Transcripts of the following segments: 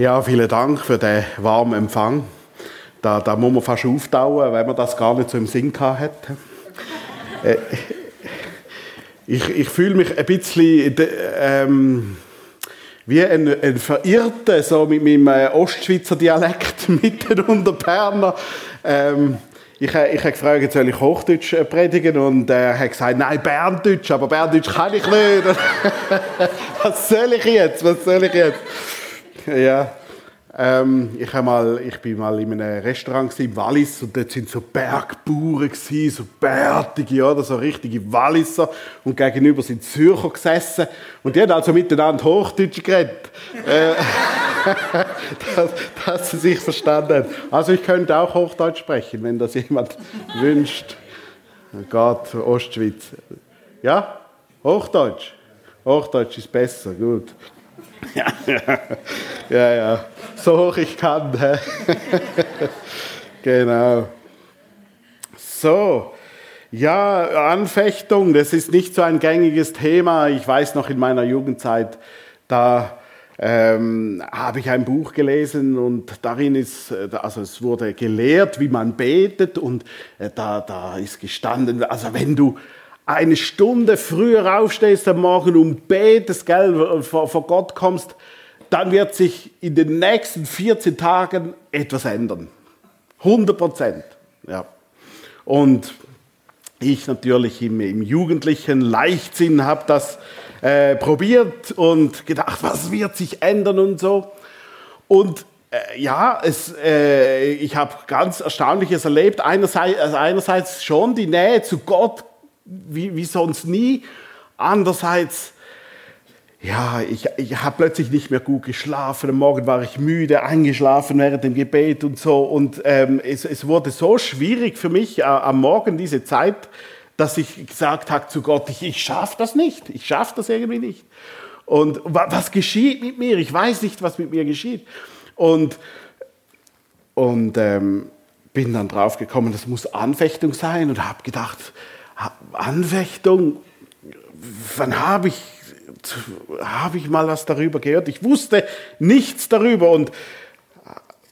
Ja, vielen Dank für den warmen Empfang. Da, da muss man fast auftauen, wenn man das gar nicht so im Sinn hat. Äh, ich, ich fühle mich ein bisschen ähm, wie ein, ein Verirrter, so mit meinem äh, Ostschweizer Dialekt mitten unter Berner. Ähm, ich, ich habe gefragt, soll ich Hochdeutsch äh, predigen? Und er hat gesagt, nein, Berndeutsch, aber Berndeutsch kann ich nicht. Was soll ich jetzt? Was soll ich jetzt? Ja. Ähm, ich, mal, ich bin mal in einem Restaurant im Wallis und dort sind so Bergbauern so bärtige, oder so richtige Walliser und gegenüber sind Zürcher gesessen und die haben also miteinander Hochdeutsch geredet, äh, dass, dass, sie sich verstanden haben. Also ich könnte auch Hochdeutsch sprechen, wenn das jemand wünscht. Gott, Ostschweiz. Ja, Hochdeutsch. Hochdeutsch ist besser, gut. Ja, ja, so hoch ich kann. genau. So, ja, Anfechtung, das ist nicht so ein gängiges Thema. Ich weiß noch in meiner Jugendzeit, da ähm, habe ich ein Buch gelesen und darin ist, also es wurde gelehrt, wie man betet und äh, da, da ist gestanden, also wenn du eine Stunde früher aufstehst am Morgen und betest, gell, vor, vor Gott kommst, dann wird sich in den nächsten 14 Tagen etwas ändern. 100 Prozent. Ja. Und ich natürlich im, im jugendlichen Leichtsinn habe das äh, probiert und gedacht, was wird sich ändern und so. Und äh, ja, es, äh, ich habe ganz Erstaunliches erlebt. Einerseits, also einerseits schon die Nähe zu Gott wie, wie sonst nie. Andererseits, ja, ich, ich habe plötzlich nicht mehr gut geschlafen. Am Morgen war ich müde, eingeschlafen während dem Gebet und so. Und ähm, es, es wurde so schwierig für mich äh, am Morgen diese Zeit, dass ich gesagt habe zu Gott, ich, ich schaffe das nicht. Ich schaffe das irgendwie nicht. Und was geschieht mit mir? Ich weiß nicht, was mit mir geschieht. Und, und ähm, bin dann drauf gekommen, das muss Anfechtung sein und habe gedacht, Anfechtung, wann habe ich, hab ich mal was darüber gehört? Ich wusste nichts darüber und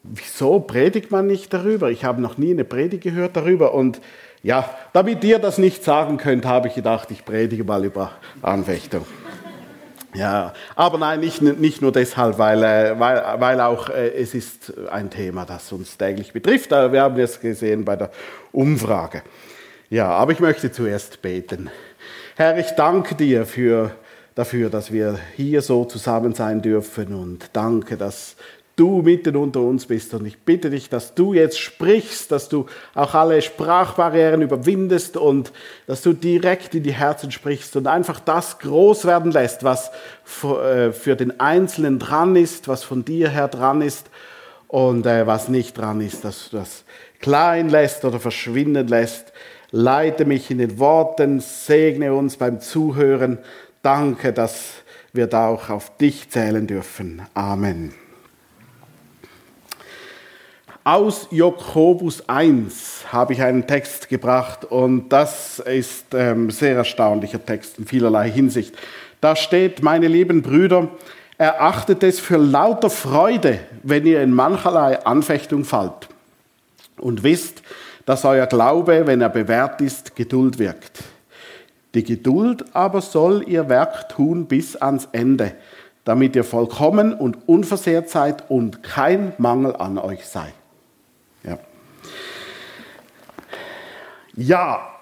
wieso predigt man nicht darüber? Ich habe noch nie eine Predigt gehört darüber und ja, damit ihr das nicht sagen könnt, habe ich gedacht, ich predige mal über Anfechtung. Ja, aber nein, nicht, nicht nur deshalb, weil, äh, weil, weil auch äh, es ist ein Thema, das uns täglich betrifft. Wir haben es gesehen bei der Umfrage. Ja, aber ich möchte zuerst beten. Herr, ich danke dir für, dafür, dass wir hier so zusammen sein dürfen und danke, dass du mitten unter uns bist. Und ich bitte dich, dass du jetzt sprichst, dass du auch alle Sprachbarrieren überwindest und dass du direkt in die Herzen sprichst und einfach das groß werden lässt, was äh, für den Einzelnen dran ist, was von dir her dran ist und äh, was nicht dran ist, dass du das klein lässt oder verschwinden lässt Leite mich in den Worten, segne uns beim Zuhören. Danke, dass wir da auch auf dich zählen dürfen. Amen. Aus Jakobus 1 habe ich einen Text gebracht und das ist ein ähm, sehr erstaunlicher Text in vielerlei Hinsicht. Da steht, meine lieben Brüder, erachtet es für lauter Freude, wenn ihr in mancherlei Anfechtung fallt und wisst, dass euer Glaube, wenn er bewährt ist, Geduld wirkt. Die Geduld aber soll ihr Werk tun bis ans Ende, damit ihr vollkommen und unversehrt seid und kein Mangel an euch sei. Ja, ja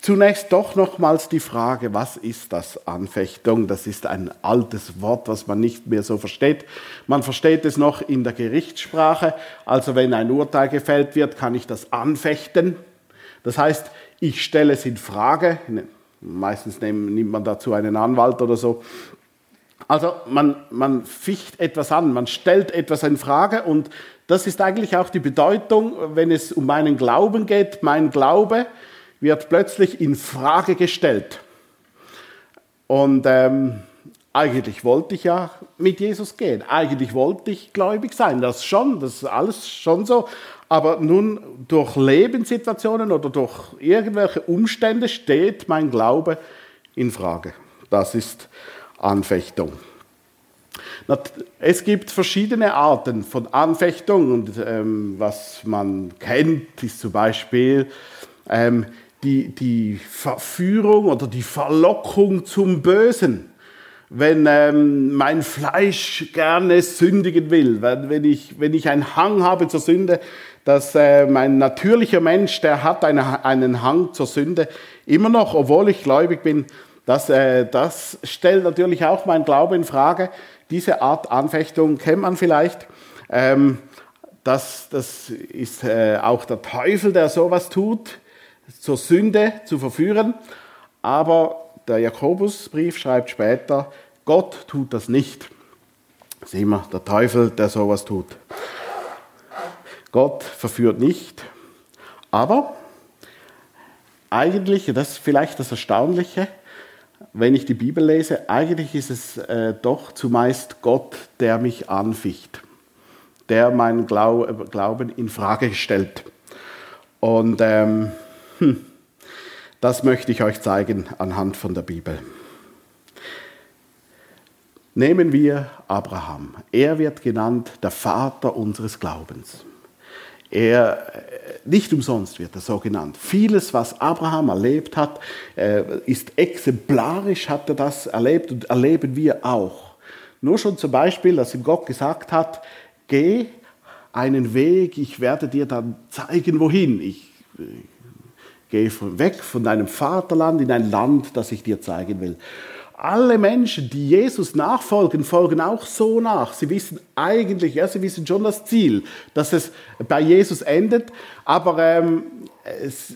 Zunächst doch nochmals die Frage, was ist das Anfechtung? Das ist ein altes Wort, was man nicht mehr so versteht. Man versteht es noch in der Gerichtssprache. Also wenn ein Urteil gefällt wird, kann ich das anfechten. Das heißt, ich stelle es in Frage. Meistens nimmt man dazu einen Anwalt oder so. Also man, man ficht etwas an, man stellt etwas in Frage und das ist eigentlich auch die Bedeutung, wenn es um meinen Glauben geht. Mein Glaube wird plötzlich in Frage gestellt. Und ähm, eigentlich wollte ich ja mit Jesus gehen. Eigentlich wollte ich gläubig sein. Das schon, das ist alles schon so. Aber nun durch Lebenssituationen oder durch irgendwelche Umstände steht mein Glaube in Frage. Das ist Anfechtung. Es gibt verschiedene Arten von Anfechtung und ähm, was man kennt, ist zum Beispiel ähm, die, die Verführung oder die Verlockung zum Bösen wenn ähm, mein Fleisch gerne sündigen will, wenn ich, wenn ich einen Hang habe zur Sünde, dass äh, mein natürlicher Mensch, der hat eine, einen Hang zur Sünde, immer noch, obwohl ich gläubig bin, das, äh, das stellt natürlich auch mein Glaube in Frage. Diese Art Anfechtung kennt man vielleicht. Ähm, das, das ist äh, auch der Teufel, der sowas tut, zur Sünde zu verführen. Aber der Jakobusbrief schreibt später, Gott tut das nicht. Ist immer der Teufel, der sowas tut. Gott verführt nicht. Aber eigentlich, das ist vielleicht das Erstaunliche, wenn ich die Bibel lese, eigentlich ist es äh, doch zumeist Gott, der mich anficht, der meinen Glauben in Frage stellt. Und ähm, hm, das möchte ich euch zeigen anhand von der Bibel. Nehmen wir Abraham. Er wird genannt der Vater unseres Glaubens. Er, nicht umsonst wird er so genannt. Vieles, was Abraham erlebt hat, äh, ist exemplarisch, hat er das erlebt und erleben wir auch. Nur schon zum Beispiel, dass ihm Gott gesagt hat, geh einen Weg, ich werde dir dann zeigen, wohin. Ich äh, gehe weg von deinem Vaterland in ein Land, das ich dir zeigen will alle Menschen, die Jesus nachfolgen, folgen auch so nach. Sie wissen eigentlich, ja, sie wissen schon das Ziel, dass es bei Jesus endet, aber ähm, es,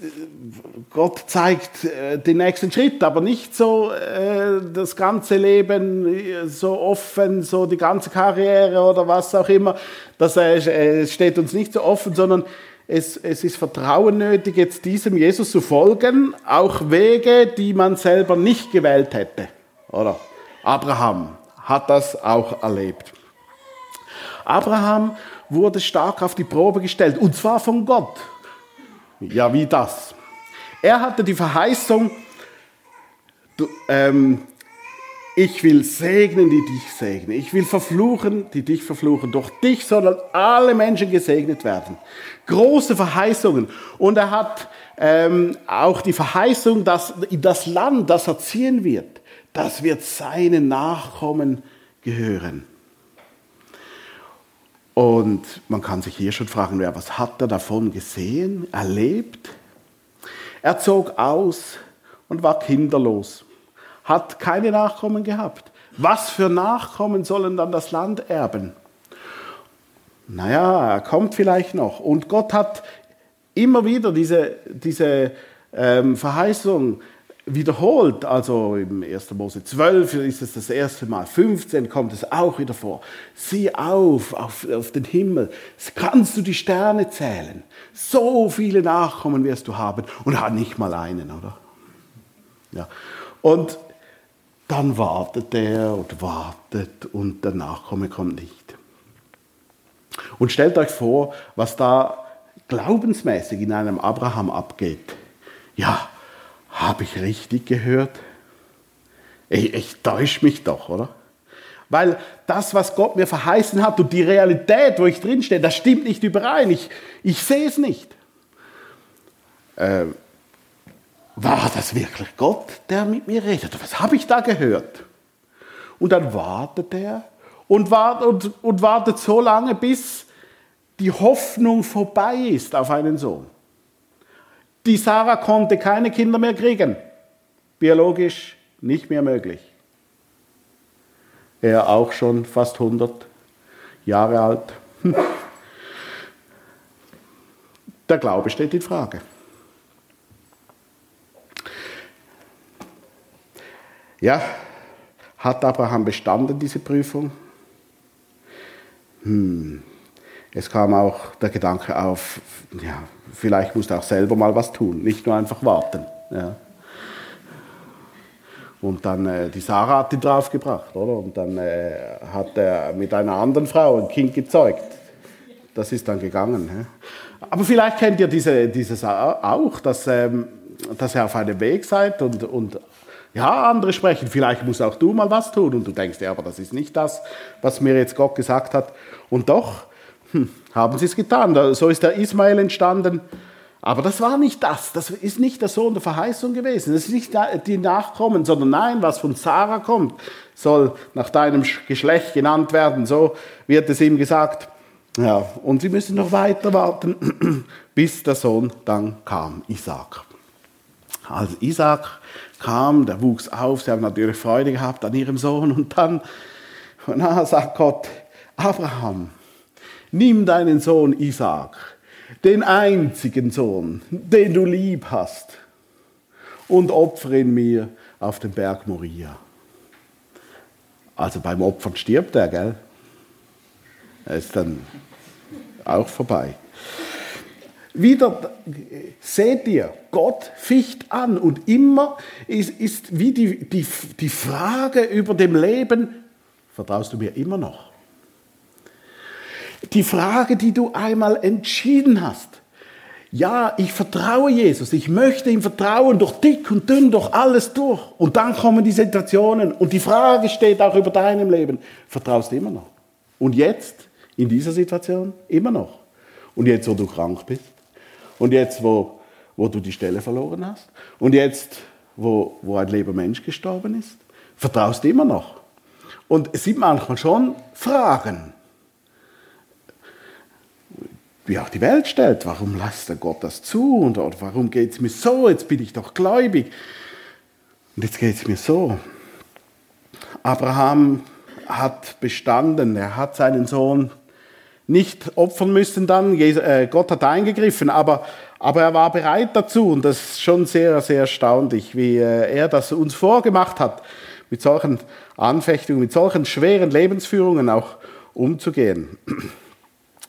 Gott zeigt äh, den nächsten Schritt, aber nicht so äh, das ganze Leben äh, so offen, so die ganze Karriere oder was auch immer. Das äh, steht uns nicht so offen, sondern es, es ist Vertrauen nötig, jetzt diesem Jesus zu folgen, auch Wege, die man selber nicht gewählt hätte. Oder? Abraham hat das auch erlebt. Abraham wurde stark auf die Probe gestellt, und zwar von Gott. Ja, wie das? Er hatte die Verheißung, du, ähm, ich will segnen, die dich segnen. Ich will verfluchen, die dich verfluchen. Durch dich sollen alle Menschen gesegnet werden. Große Verheißungen. Und er hat ähm, auch die Verheißung, dass das Land, das er ziehen wird, das wird seinen Nachkommen gehören. Und man kann sich hier schon fragen, wer, was hat er davon gesehen, erlebt? Er zog aus und war kinderlos, hat keine Nachkommen gehabt. Was für Nachkommen sollen dann das Land erben? Naja, er kommt vielleicht noch. Und Gott hat immer wieder diese, diese ähm, Verheißung wiederholt, also im 1. Mose 12 ist es das erste Mal, 15 kommt es auch wieder vor. Sieh auf, auf, auf den Himmel, kannst du die Sterne zählen. So viele Nachkommen wirst du haben und hat nicht mal einen, oder? Ja. Und dann wartet er und wartet und der Nachkomme kommt nicht. Und stellt euch vor, was da glaubensmäßig in einem Abraham abgeht. Ja, habe ich richtig gehört? Ich, ich täusche mich doch, oder? Weil das, was Gott mir verheißen hat und die Realität, wo ich drinstehe, das stimmt nicht überein. Ich, ich sehe es nicht. Äh, war das wirklich Gott, der mit mir redet? Was habe ich da gehört? Und dann wartet er und wartet, und, und wartet so lange, bis die Hoffnung vorbei ist auf einen Sohn. Die Sarah konnte keine Kinder mehr kriegen. Biologisch nicht mehr möglich. Er auch schon fast 100 Jahre alt. Der Glaube steht in Frage. Ja, hat Abraham bestanden diese Prüfung? Hm, es kam auch der Gedanke auf, ja, vielleicht musst du auch selber mal was tun, nicht nur einfach warten. Ja. Und dann, äh, die Sarah hat ihn draufgebracht, oder? Und dann äh, hat er mit einer anderen Frau ein Kind gezeugt. Das ist dann gegangen. Ja. Aber vielleicht kennt ihr diese, dieses auch, dass, ähm, dass ihr auf einem Weg seid und, und Ja, andere sprechen, vielleicht musst auch du mal was tun. Und du denkst, ja, aber das ist nicht das, was mir jetzt Gott gesagt hat. Und doch hm, haben sie es getan. So ist der Ismael entstanden. Aber das war nicht das. Das ist nicht der Sohn der Verheißung gewesen. Das ist nicht die Nachkommen, sondern nein, was von Sarah kommt, soll nach deinem Geschlecht genannt werden. So wird es ihm gesagt. Ja, und sie müssen noch weiter warten, bis der Sohn dann kam, Isaac. Als Isaac kam, der wuchs auf, sie haben natürlich Freude gehabt an ihrem Sohn und dann na, sagt Gott, Abraham, nimm deinen Sohn Isaac, den einzigen Sohn, den du lieb hast, und opfere ihn mir auf dem Berg Moria. Also beim Opfern stirbt er, gell? Er ist dann auch vorbei. Wieder seht ihr, Gott ficht an und immer ist, ist wie die, die, die Frage über dem Leben, vertraust du mir immer noch? Die Frage, die du einmal entschieden hast. Ja, ich vertraue Jesus, ich möchte ihm vertrauen, durch dick und dünn, durch alles durch. Und dann kommen die Situationen und die Frage steht auch über deinem Leben, vertraust du immer noch? Und jetzt, in dieser Situation, immer noch. Und jetzt, wo du krank bist, und jetzt, wo, wo du die Stelle verloren hast? Und jetzt, wo, wo ein lieber Mensch gestorben ist? Vertraust du immer noch? Und es sind manchmal schon Fragen, wie auch die Welt stellt. Warum lässt der Gott das zu? Und, oder warum geht es mir so? Jetzt bin ich doch gläubig. Und jetzt geht es mir so. Abraham hat bestanden. Er hat seinen Sohn nicht opfern müssen dann. Äh, Gott hat eingegriffen, aber, aber er war bereit dazu. Und das ist schon sehr, sehr erstaunlich, wie äh, er das uns vorgemacht hat, mit solchen Anfechtungen, mit solchen schweren Lebensführungen auch umzugehen.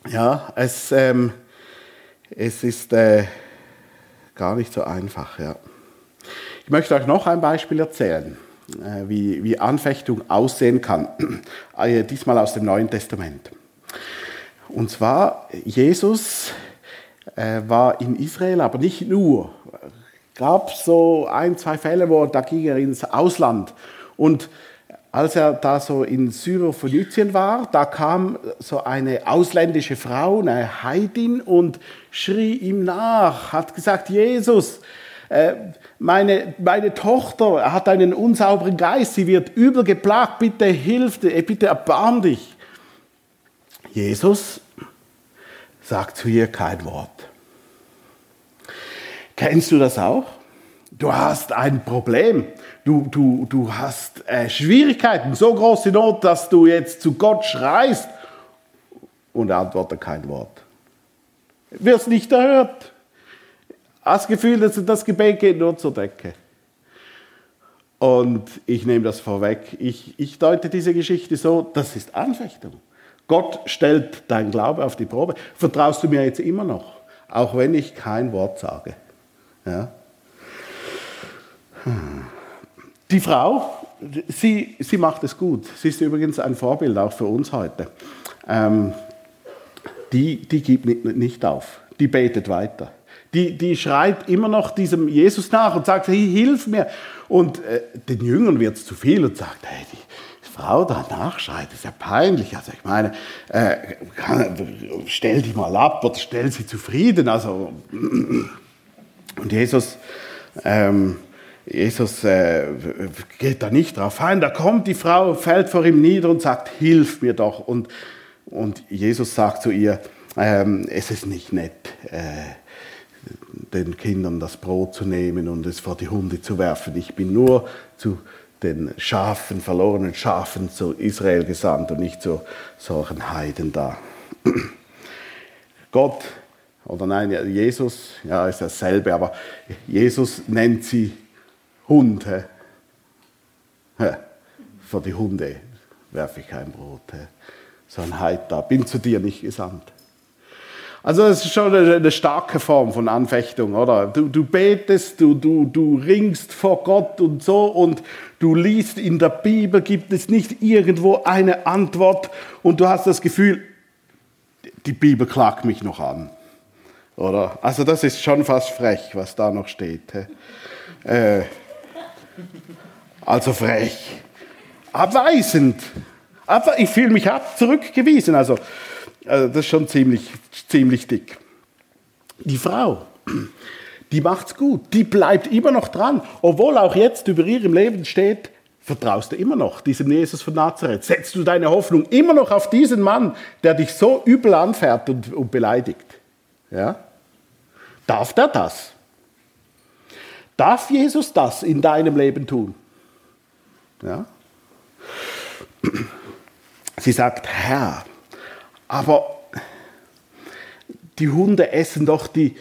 Ja, es, ähm, es ist äh, gar nicht so einfach. Ja. Ich möchte euch noch ein Beispiel erzählen, äh, wie, wie Anfechtung aussehen kann. Äh, diesmal aus dem Neuen Testament. Und zwar, Jesus äh, war in Israel, aber nicht nur. Es gab so ein, zwei Fälle, wo da ging er ins Ausland. Und als er da so in Syrophönizien war, da kam so eine ausländische Frau, eine Heidin, und schrie ihm nach, hat gesagt, Jesus, äh, meine, meine Tochter hat einen unsauberen Geist, sie wird übel geplagt, bitte hilf, äh, bitte erbarm dich. Jesus sagt zu ihr kein Wort. Kennst du das auch? Du hast ein Problem. Du, du, du hast äh, Schwierigkeiten, so große Not, dass du jetzt zu Gott schreist und antwortet kein Wort. Wirst nicht erhört. Hast das Gefühl, dass das Gebet geht nur zur Decke. Und ich nehme das vorweg. Ich, ich deute diese Geschichte so, das ist Anfechtung. Gott stellt dein Glaube auf die Probe. Vertraust du mir jetzt immer noch, auch wenn ich kein Wort sage? Ja? Die Frau, sie, sie macht es gut. Sie ist übrigens ein Vorbild auch für uns heute. Ähm, die, die gibt nicht auf. Die betet weiter. Die, die schreit immer noch diesem Jesus nach und sagt, hey, hilf mir. Und äh, den Jüngern wird es zu viel und sagt, hey, die, Frau da nachschreit, ist ja peinlich. Also ich meine, äh, stell die mal ab oder stell sie zufrieden. Also, und Jesus, ähm, Jesus äh, geht da nicht drauf ein. Da kommt die Frau, fällt vor ihm nieder und sagt, hilf mir doch. Und, und Jesus sagt zu ihr, ähm, es ist nicht nett, äh, den Kindern das Brot zu nehmen und es vor die Hunde zu werfen. Ich bin nur zu den Schafen, verlorenen Schafen zu Israel gesandt und nicht zu solchen Heiden da. Gott, oder nein, Jesus, ja, ist dasselbe, aber Jesus nennt sie Hunde. Für die Hunde werfe ich kein Brot. So ein Heid da, bin zu dir nicht gesandt. Also das ist schon eine, eine starke Form von Anfechtung, oder? Du, du betest, du, du, du ringst vor Gott und so und du liest in der Bibel, gibt es nicht irgendwo eine Antwort und du hast das Gefühl, die Bibel klagt mich noch an. Oder? Also das ist schon fast frech, was da noch steht. Äh, Also frech. Abweisend. Aber ich fühle mich ab zurückgewiesen. Also, also das ist schon ziemlich, ziemlich dick. Die Frau, die macht's gut. Die bleibt immer noch dran. Obwohl auch jetzt über ihrem Leben steht, vertraust du immer noch diesem Jesus von Nazareth? Setzt du deine Hoffnung immer noch auf diesen Mann, der dich so übel anfährt und, und beleidigt? Ja? Darf der das? Darf Jesus das in deinem Leben tun? Ja? Sie sagt, Herr, aber die Hunde essen doch die,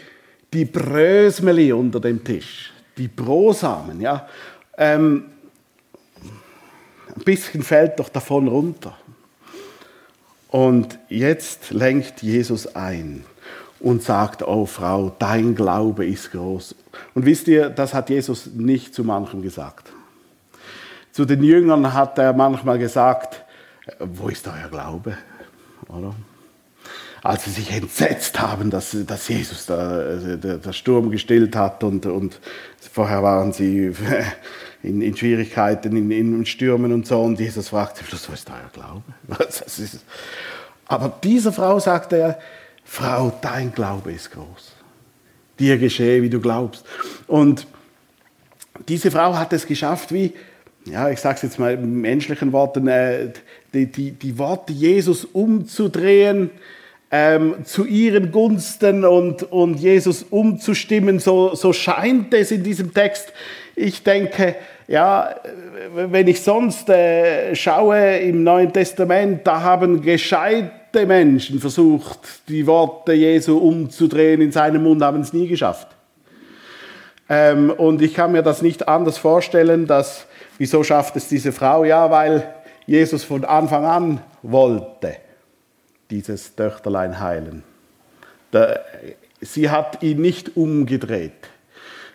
die Brösmeli unter dem Tisch, die Brosamen, ja. Ähm, ein bisschen fällt doch davon runter. Und jetzt lenkt Jesus ein und sagt, oh Frau, dein Glaube ist groß. Und wisst ihr, das hat Jesus nicht zu manchem gesagt. Zu den Jüngern hat er manchmal gesagt, wo ist euer Glaube? Oder? Als sie sich entsetzt haben, dass, dass Jesus da, der, der Sturm gestillt hat und, und vorher waren sie in, in Schwierigkeiten, in, in, Stürmen und so. Und Jesus fragt sie, wo ist euer Glaube? Was, ist Aber dieser Frau sagte er, Frau, dein Glaube ist groß. Dir geschehe, wie du glaubst. Und diese Frau hat es geschafft, wie, ja, ich sage es jetzt mal in menschlichen Worten, äh, die, die, die Worte Jesus umzudrehen, ähm, zu ihren Gunsten und, und Jesus umzustimmen. So, so scheint es in diesem Text. Ich denke, ja, wenn ich sonst äh, schaue im Neuen Testament, da haben gescheite Menschen versucht, die Worte Jesu umzudrehen in seinem Mund, haben es nie geschafft. Ähm, und ich kann mir das nicht anders vorstellen, dass, wieso schafft es diese Frau? Ja, weil Jesus von Anfang an wollte dieses Töchterlein heilen. sie hat ihn nicht umgedreht,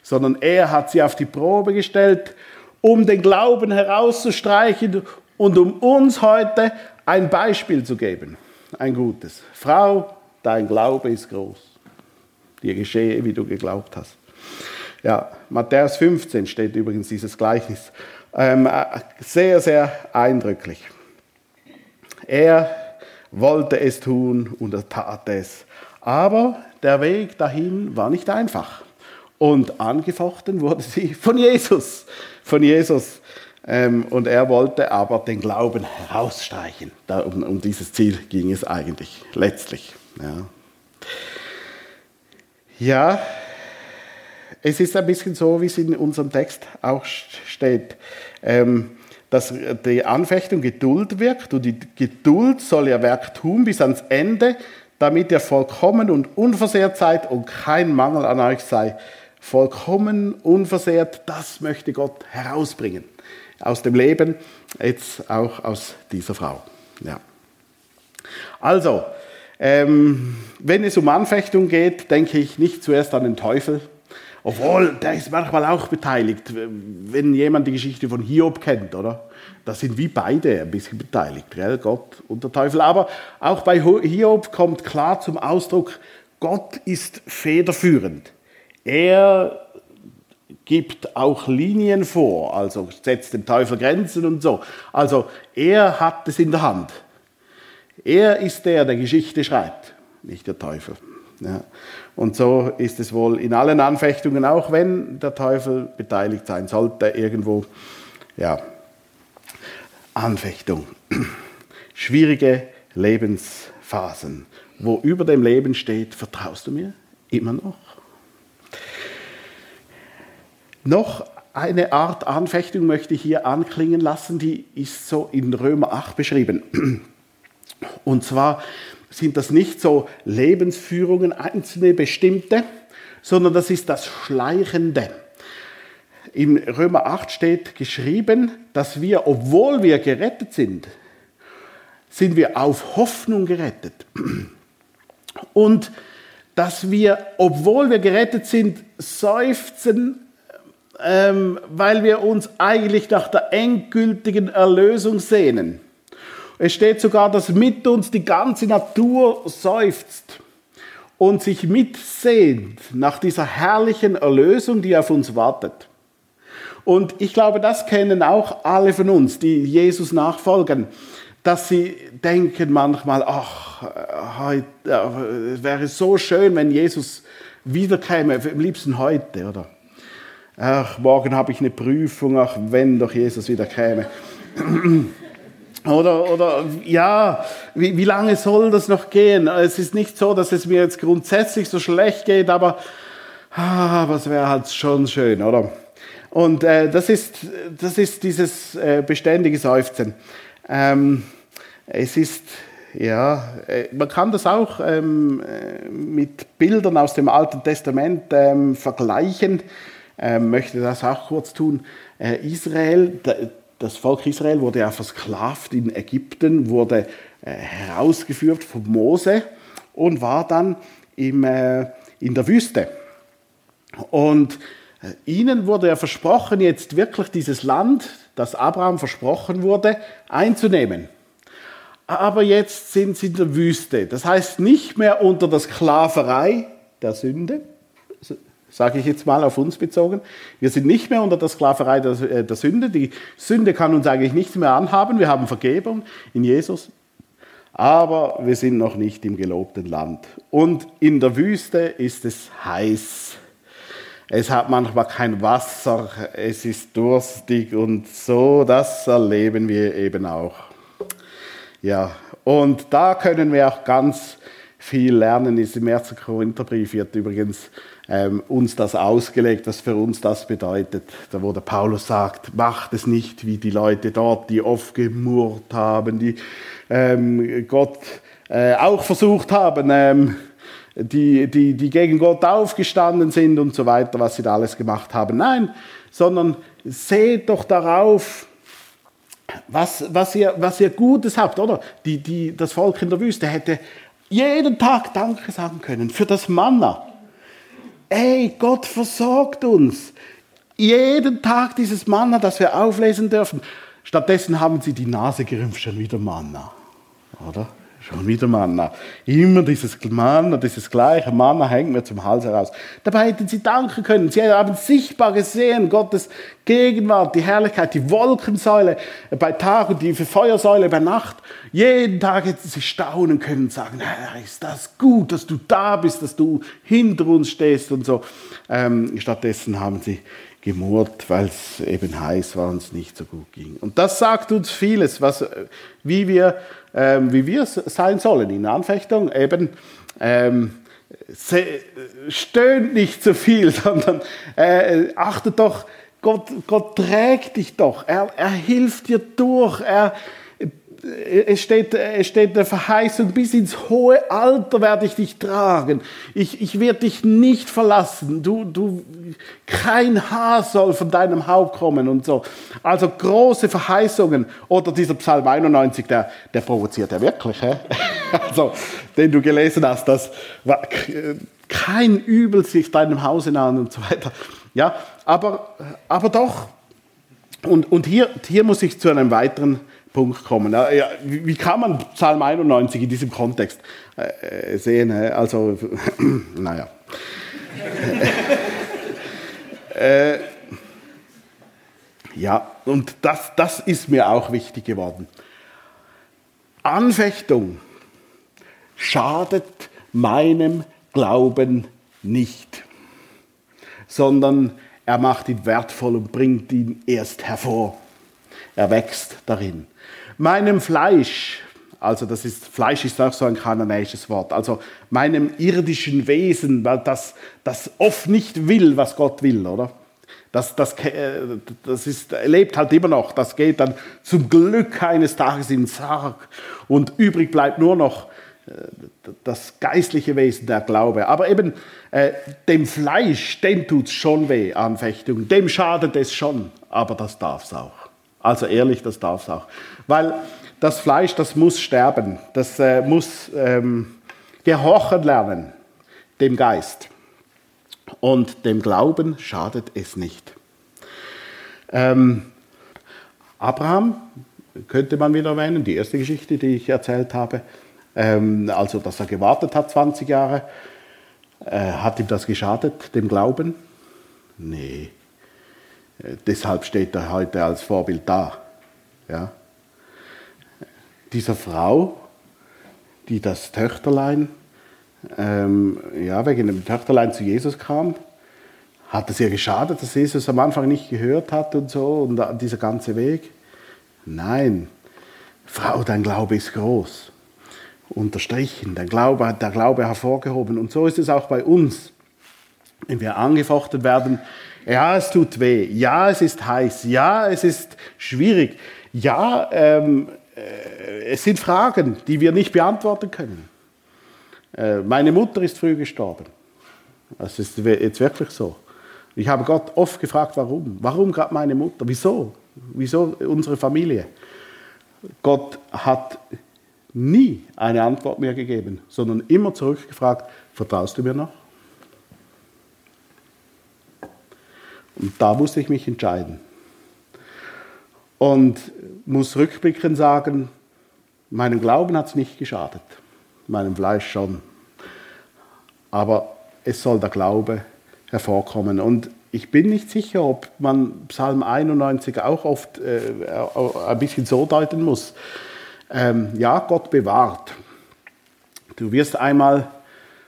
sondern er hat sie auf die Probe gestellt, um den Glauben herauszustreichen und um uns heute ein Beispiel zu geben. Ein gutes. Frau, dein Glaube ist groß. Dir geschehe, wie du geglaubt hast. Ja, Matthäus 15 steht übrigens dieses Gleichnis. Ähm, äh, sehr, sehr eindrücklich. Er wollte es tun und er tat es. Aber der Weg dahin war nicht einfach. Und angefochten wurde sie von Jesus. Von Jesus. Ähm, und er wollte aber den Glauben herausstreichen. um, dieses Ziel ging es eigentlich letztlich. Ja. ja, es ist ein bisschen so, wie es in unserem Text auch steht. Ähm, dass die Anfechtung Geduld wirkt und die Geduld soll ihr Werk tun bis ans Ende, damit ihr vollkommen und unversehrt seid und kein Mangel an euch sei. Vollkommen unversehrt, das möchte Gott herausbringen aus dem Leben, jetzt auch aus dieser Frau. Ja. Also, ähm, wenn es um Anfechtung geht, denke ich nicht zuerst an den Teufel, obwohl, der ist manchmal auch beteiligt, wenn jemand die Geschichte von Hiob kennt, oder? Da sind wie beide ein bisschen beteiligt, gell? Gott und der Teufel. Aber auch bei Hiob kommt klar zum Ausdruck, Gott ist federführend. Er gibt auch Linien vor, also setzt dem Teufel Grenzen und so. Also er hat es in der Hand. Er ist der, der Geschichte schreibt, nicht der Teufel. Ja. Und so ist es wohl in allen Anfechtungen, auch wenn der Teufel beteiligt sein sollte, irgendwo, ja, Anfechtung. Schwierige Lebensphasen, wo über dem Leben steht, vertraust du mir immer noch? Noch eine Art Anfechtung möchte ich hier anklingen lassen, die ist so in Römer 8 beschrieben. Und zwar sind das nicht so Lebensführungen, einzelne bestimmte, sondern das ist das Schleichende. In Römer 8 steht geschrieben, dass wir, obwohl wir gerettet sind, sind wir auf Hoffnung gerettet. Und dass wir, obwohl wir gerettet sind, seufzen, ähm, weil wir uns eigentlich nach der endgültigen Erlösung sehnen. Es steht sogar, dass mit uns die ganze Natur seufzt und sich mitsehnt nach dieser herrlichen Erlösung, die auf uns wartet. Und ich glaube, das kennen auch alle von uns, die Jesus nachfolgen, dass sie denken manchmal, ach, heute, es wäre so schön, wenn Jesus wiederkäme, am liebsten heute, oder? Ach, morgen habe ich eine Prüfung, ach, wenn doch Jesus wieder käme. Oder, oder ja, wie, wie lange soll das noch gehen? Es ist nicht so, dass es mir jetzt grundsätzlich so schlecht geht, aber, ah, es wäre halt schon schön, oder? Und äh, das, ist, das ist dieses äh, beständige Seufzen. Ähm, es ist, ja, äh, man kann das auch ähm, äh, mit Bildern aus dem Alten Testament ähm, vergleichen. Ähm, möchte das auch kurz tun. Äh, Israel, das Volk Israel wurde ja versklavt in Ägypten, wurde äh, herausgeführt von Mose und war dann im, äh, in der Wüste. Und äh, ihnen wurde ja versprochen, jetzt wirklich dieses Land, das Abraham versprochen wurde, einzunehmen. Aber jetzt sind sie in der Wüste. Das heißt nicht mehr unter der Sklaverei der Sünde, sage ich jetzt mal auf uns bezogen. Wir sind nicht mehr unter der Sklaverei der, äh, der, Sünde. Die Sünde kann uns eigentlich nichts mehr anhaben. Wir haben Vergebung in Jesus. Aber wir sind noch nicht im gelobten Land. Und in der Wüste ist es heiß. Es hat manchmal kein Wasser, es ist durstig und so, das erleben wir eben auch. Ja, und da können wir auch ganz viel lernen. Im 1. Korintherbrief wird übrigens ähm, uns das ausgelegt, was für uns das bedeutet. Da wo der Paulus sagt, macht es nicht wie die Leute dort, die oft gemurrt haben, die ähm, Gott äh, auch versucht haben, ähm, die, die, die gegen Gott aufgestanden sind und so weiter, was sie da alles gemacht haben. Nein, sondern seht doch darauf, was, was, ihr, was ihr Gutes habt, oder? Die, die, das Volk in der Wüste hätte jeden Tag Danke sagen können für das Manna. Ey, Gott versorgt uns. Jeden Tag dieses Manna, das wir auflesen dürfen. Stattdessen haben sie die Nase gerümpft, schon wieder Manna. Oder? Schon wieder Manna. Immer dieses Manna, dieses gleiche Manna hängt mir zum Hals heraus. Dabei hätten sie danken können. Sie haben sichtbar gesehen, Gottes Gegenwart, die Herrlichkeit, die Wolkensäule bei Tag und die Feuersäule bei Nacht. Jeden Tag hätten sie staunen können und sagen, Herr, ist das gut, dass du da bist, dass du hinter uns stehst und so. Ähm, stattdessen haben sie gemurrt, weil es eben heiß war und es nicht so gut ging. Und das sagt uns vieles, was, wie, wir, ähm, wie wir sein sollen in Anfechtung. Eben ähm, stöhnt nicht zu viel, sondern äh, achtet doch, Gott, Gott trägt dich doch. Er, er hilft dir durch. Er, es steht, es steht eine Verheißung, bis ins hohe Alter werde ich dich tragen. Ich, ich werde dich nicht verlassen. Du, du, kein Haar soll von deinem Haupt kommen und so. Also große Verheißungen. Oder dieser Psalm 91, der, der provoziert ja wirklich. He? Also, den du gelesen hast, dass kein Übel sich deinem Hause nahen und so weiter. Ja, aber, aber doch. Und, und hier, hier muss ich zu einem weiteren Punkt kommen. Ja, wie kann man Psalm 91 in diesem Kontext äh, sehen? Also, naja. äh, ja, und das, das ist mir auch wichtig geworden. Anfechtung schadet meinem Glauben nicht, sondern er macht ihn wertvoll und bringt ihn erst hervor. Er wächst darin meinem Fleisch, also das ist, Fleisch ist auch so ein kananäisches Wort, also meinem irdischen Wesen, weil das, das oft nicht will, was Gott will, oder? Das, das, äh, das ist, lebt halt immer noch. Das geht dann zum Glück eines Tages in den Sarg. Und übrig bleibt nur noch äh, das geistliche Wesen, der Glaube. Aber eben äh, dem Fleisch, dem tut es schon weh, Anfechtung. Dem schadet es schon. Aber das darf es auch. Also ehrlich, das darf es auch. Weil das Fleisch, das muss sterben. Das äh, muss ähm, gehorchen lernen, dem Geist. Und dem Glauben schadet es nicht. Ähm, Abraham könnte man wieder erwähnen, die erste Geschichte, die ich erzählt habe. Ähm, also, dass er gewartet hat 20 Jahre. Äh, hat ihm das geschadet, dem Glauben? Nee. Deshalb steht er heute als Vorbild da. Ja. Dieser Frau, die das Töchterlein, ähm, ja, wegen dem Töchterlein zu Jesus kam, hat es ihr geschadet, dass Jesus am Anfang nicht gehört hat und so und dieser ganze Weg? Nein, Frau, dein Glaube ist groß. Unterstrichen, der Glaube hat der Glaube hervorgehoben. Und so ist es auch bei uns. Wenn wir angefochten werden, ja, es tut weh, ja, es ist heiß, ja, es ist schwierig, ja, ähm, äh, es sind Fragen, die wir nicht beantworten können. Äh, meine Mutter ist früh gestorben. Das ist jetzt wirklich so. Ich habe Gott oft gefragt, warum? Warum gerade meine Mutter? Wieso? Wieso unsere Familie? Gott hat nie eine Antwort mehr gegeben, sondern immer zurückgefragt, vertraust du mir noch? Und da musste ich mich entscheiden. Und muss rückblickend sagen, meinem Glauben hat es nicht geschadet, meinem Fleisch schon. Aber es soll der Glaube hervorkommen. Und ich bin nicht sicher, ob man Psalm 91 auch oft äh, ein bisschen so deuten muss. Ähm, ja, Gott bewahrt. Du wirst einmal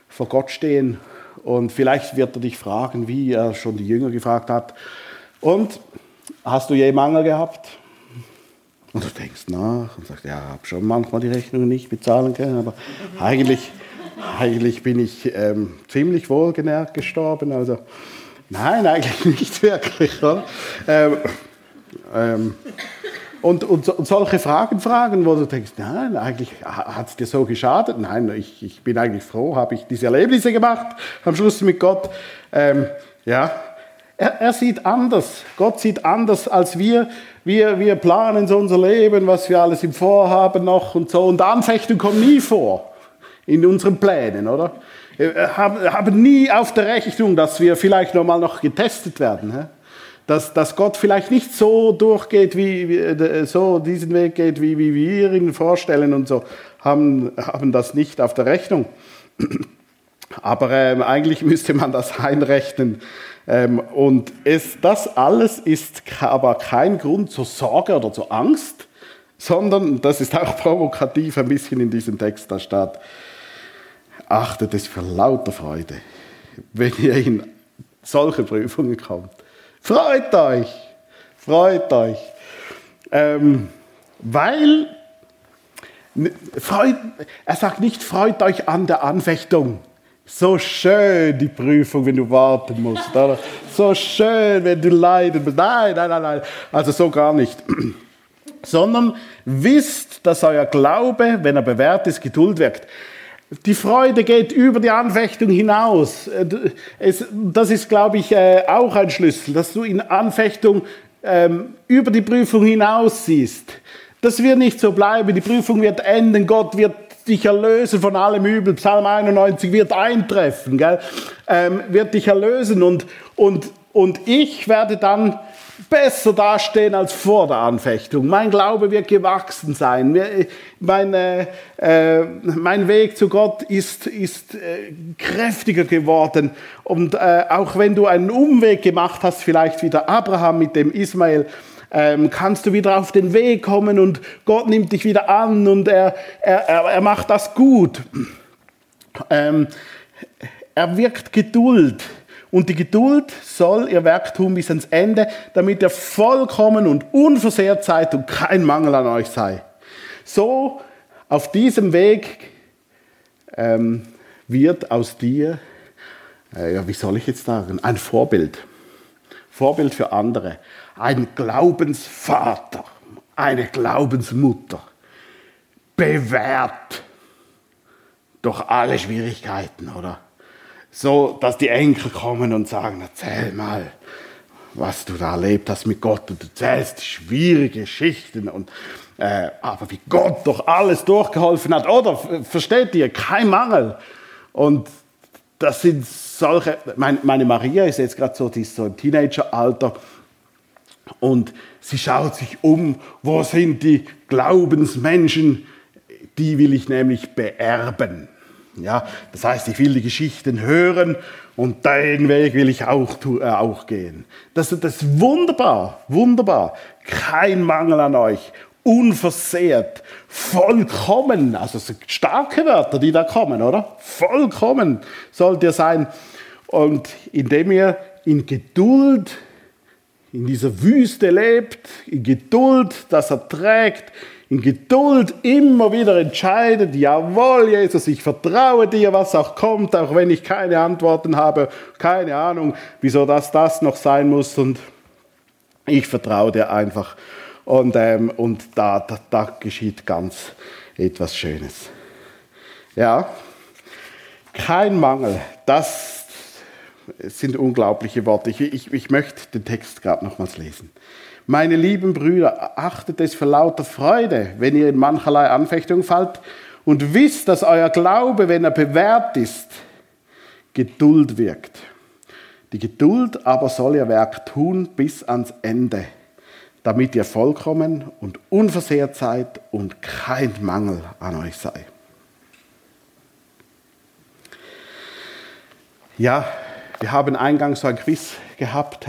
vor Gott stehen und vielleicht wird er dich fragen, wie er schon die Jünger gefragt hat. Und hast du je Mangel gehabt? Und du denkst nach und sagst, ja, ich habe schon manchmal die Rechnungen nicht bezahlen können, aber eigentlich, eigentlich bin ich ähm, ziemlich wohlgenährt gestorben. Also Nein, eigentlich nicht wirklich. Ähm, ähm, und, und, und, solche Fragen fragen, wo du denkst, nein, eigentlich hat es dir so geschadet. Nein, ich, ich bin eigentlich froh, habe ich diese Erlebnisse gemacht am Schluss mit Gott. Ähm, ja, er, er, sieht anders. Gott sieht anders als wir. Wir, wir planen so unser Leben, was wir alles im Vorhaben noch und so. Und Anfechtung kommt nie vor in unseren Plänen, oder? Äh, haben nie auf der Rechnung, dass wir vielleicht nochmal noch getestet werden. Dass, dass Gott vielleicht nicht so durchgeht, wie, äh, so diesen Weg geht, wie, wie wir ihn vorstellen und so, haben, haben das nicht auf der Rechnung. Aber ähm, eigentlich müsste man das einrechnen. Ähm, und es, das alles ist aber kein Grund zur Sorge oder zur Angst, sondern das ist auch provokativ ein bisschen in diesem Text da steht achtet es für lauter Freude, wenn ihr in solche Prüfungen kommt. Freut euch, freut euch. Ähm, weil, freut, er sagt nicht, freut euch an der Anfechtung. So schön die Prüfung, wenn du warten musst. Oder? So schön, wenn du leiden musst. Nein, nein, nein, nein. Also so gar nicht. Sondern wisst, dass euer Glaube, wenn er bewährt ist, Geduld wirkt. Die Freude geht über die Anfechtung hinaus. Äh, das ist, glaube ich, äh, auch ein Schlüssel, dass du in Anfechtung ähm, über die Prüfung hinaus siehst. Das wird nicht so bleiben. Die Prüfung wird enden. Gott wird dich erlösen von allem Übel. Psalm 91 wird eintreffen, gell? Ähm, wird dich erlösen und, und, und ich werde dann besser dastehen als vor der Anfechtung. Mein Glaube wird gewachsen sein. Mein, äh, mein Weg zu Gott ist, ist äh, kräftiger geworden. Und äh, auch wenn du einen Umweg gemacht hast, vielleicht wie der Abraham mit dem Ismael, ähm, kannst du wieder auf den Weg kommen und Gott nimmt dich wieder an und er, er, er macht das gut. Ähm, er wirkt Geduld und die Geduld soll ihr Werk tun bis ans Ende, damit ihr vollkommen und unversehrt seid und kein Mangel an euch sei. So auf diesem Weg ähm, wird aus dir, äh, ja, wie soll ich jetzt sagen, ein Vorbild. Vorbild für andere. Ein Glaubensvater, eine Glaubensmutter. Bewährt durch alle Schwierigkeiten, oder? So, dass die Enkel kommen und sagen, erzähl mal, was du da erlebt hast mit Gott und du erzählst schwierige Geschichten und äh, aber wie Gott doch alles durchgeholfen hat, oder versteht ihr, kein Mangel. Und das sind solche, meine, meine Maria ist jetzt gerade so, die ist so im Teenageralter und sie schaut sich um, wo sind die Glaubensmenschen, die will ich nämlich beerben. Ja, das heißt, ich will die Geschichten hören und den Weg will ich auch, äh, auch gehen. Das, das ist wunderbar, wunderbar. Kein Mangel an euch, unversehrt, vollkommen. Also starke Wörter, die da kommen, oder? Vollkommen sollt ihr sein. Und indem ihr in Geduld in dieser Wüste lebt, in Geduld das erträgt, in Geduld immer wieder entscheidet, jawohl, Jesus, ich vertraue dir, was auch kommt, auch wenn ich keine Antworten habe, keine Ahnung, wieso das das noch sein muss und ich vertraue dir einfach. Und, ähm, und da, da, da geschieht ganz etwas Schönes. Ja, kein Mangel, das sind unglaubliche Worte. Ich, ich, ich möchte den Text gerade nochmals lesen. Meine lieben Brüder, achtet es für lauter Freude, wenn ihr in mancherlei Anfechtung fallt und wisst, dass euer Glaube, wenn er bewährt ist, Geduld wirkt. Die Geduld aber soll ihr Werk tun bis ans Ende, damit ihr vollkommen und unversehrt seid und kein Mangel an euch sei. Ja, wir haben eingangs so ein Quiz gehabt.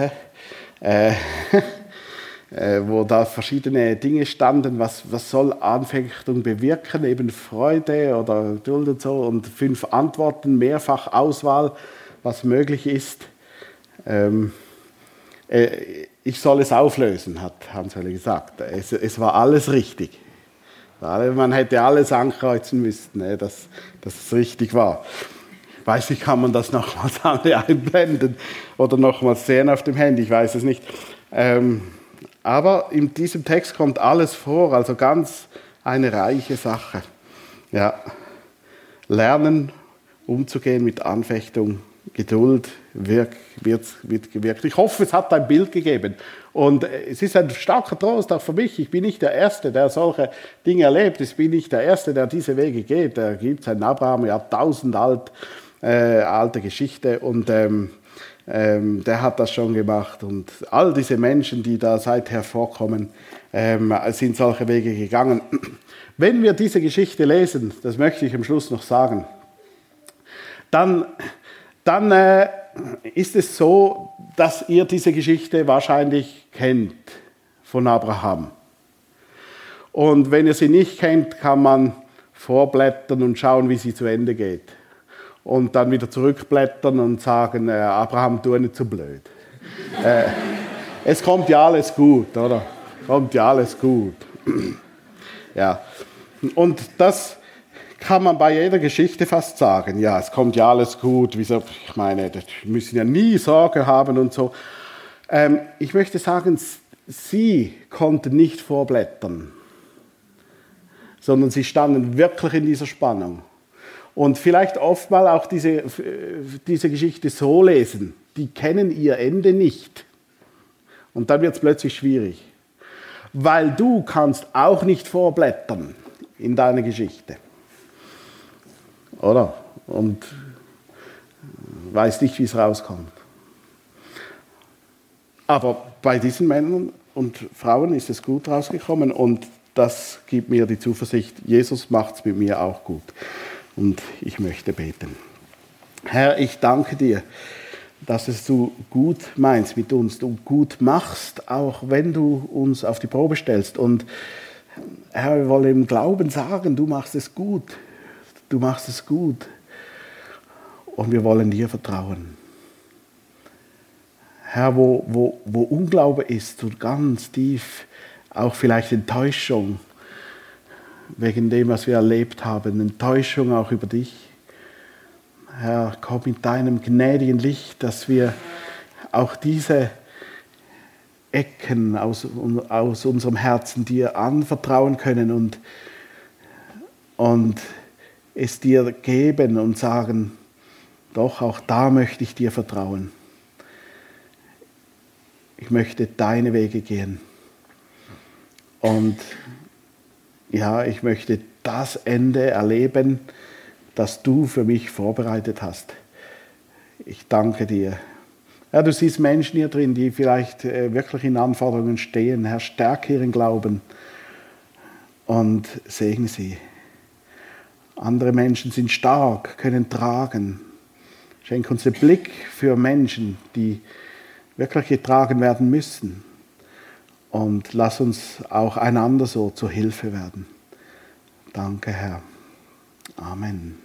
Äh, äh, wo da verschiedene Dinge standen, was, was soll Anfechtung bewirken, eben Freude oder Geduld und so, und fünf Antworten, mehrfach Auswahl, was möglich ist. Ähm, äh, ich soll es auflösen, hat Hans-Hölle gesagt. Es, es, war alles richtig. Man hätte alles ankreuzen müssen, dass, dass es richtig war. Weiß ich, kann man das nochmals einblenden oder nochmals sehen auf dem Handy, ich weiß es nicht. Ähm, aber in diesem Text kommt alles vor, also ganz eine reiche Sache. Ja, lernen, umzugehen mit Anfechtung, Geduld wirk, wird, wird gewirkt. Ich hoffe, es hat ein Bild gegeben. Und es ist ein starker Trost auch für mich. Ich bin nicht der Erste, der solche Dinge erlebt. Ich bin nicht der Erste, der diese Wege geht. Da gibt es einen Abraham, Jahrtausend alt, äh, alte Geschichte. Und ähm, ähm, der hat das schon gemacht. Und all diese Menschen, die da seither vorkommen, ähm, sind solche Wege gegangen. Wenn wir diese Geschichte lesen, das möchte ich am Schluss noch sagen, dann, dann äh, ist es so, dass ihr diese Geschichte wahrscheinlich kennt von Abraham. Und wenn ihr sie nicht kennt, kann man vorblättern und schauen, wie sie zu Ende geht und dann wieder zurückblättern und sagen, äh, Abraham, tu nicht so blöd. äh, es kommt ja alles gut, oder? Kommt ja alles gut. ja. Und das kann man bei jeder Geschichte fast sagen. Ja, es kommt ja alles gut. Wieso? Ich meine, wir müssen ja nie Sorge haben und so. Ähm, ich möchte sagen, sie konnten nicht vorblättern, sondern sie standen wirklich in dieser Spannung. Und vielleicht oft mal auch diese, diese Geschichte so lesen. Die kennen ihr Ende nicht. Und dann wird es plötzlich schwierig. Weil du kannst auch nicht vorblättern in deiner Geschichte. Oder? Und weißt nicht, wie es rauskommt. Aber bei diesen Männern und Frauen ist es gut rausgekommen und das gibt mir die Zuversicht, Jesus macht es mit mir auch gut und ich möchte beten. Herr, ich danke dir, dass es du gut meinst mit uns, du gut machst, auch wenn du uns auf die Probe stellst. Und Herr, wir wollen im Glauben sagen, du machst es gut, du machst es gut. Und wir wollen dir vertrauen. Herr, wo, wo, wo Unglaube ist, so ganz tief, auch vielleicht Enttäuschung, wegen dem, was wir erlebt haben, Enttäuschung auch über dich. Herr, komm mit deinem gnädigen Licht, dass wir auch diese Ecken aus, aus unserem Herzen dir anvertrauen können und, und es dir geben und sagen, doch auch da möchte ich dir vertrauen. Ich möchte deine Wege gehen. Und ja, ich möchte das Ende erleben, das du für mich vorbereitet hast. Ich danke dir. Ja, du siehst Menschen hier drin, die vielleicht äh, wirklich in Anforderungen stehen. Herr, stärke ihren Glauben und segne sie. Andere Menschen sind stark, können tragen. Schenk uns den Blick für Menschen, die wirklich getragen werden müssen. Und lass uns auch einander so zur Hilfe werden. Danke, Herr. Amen.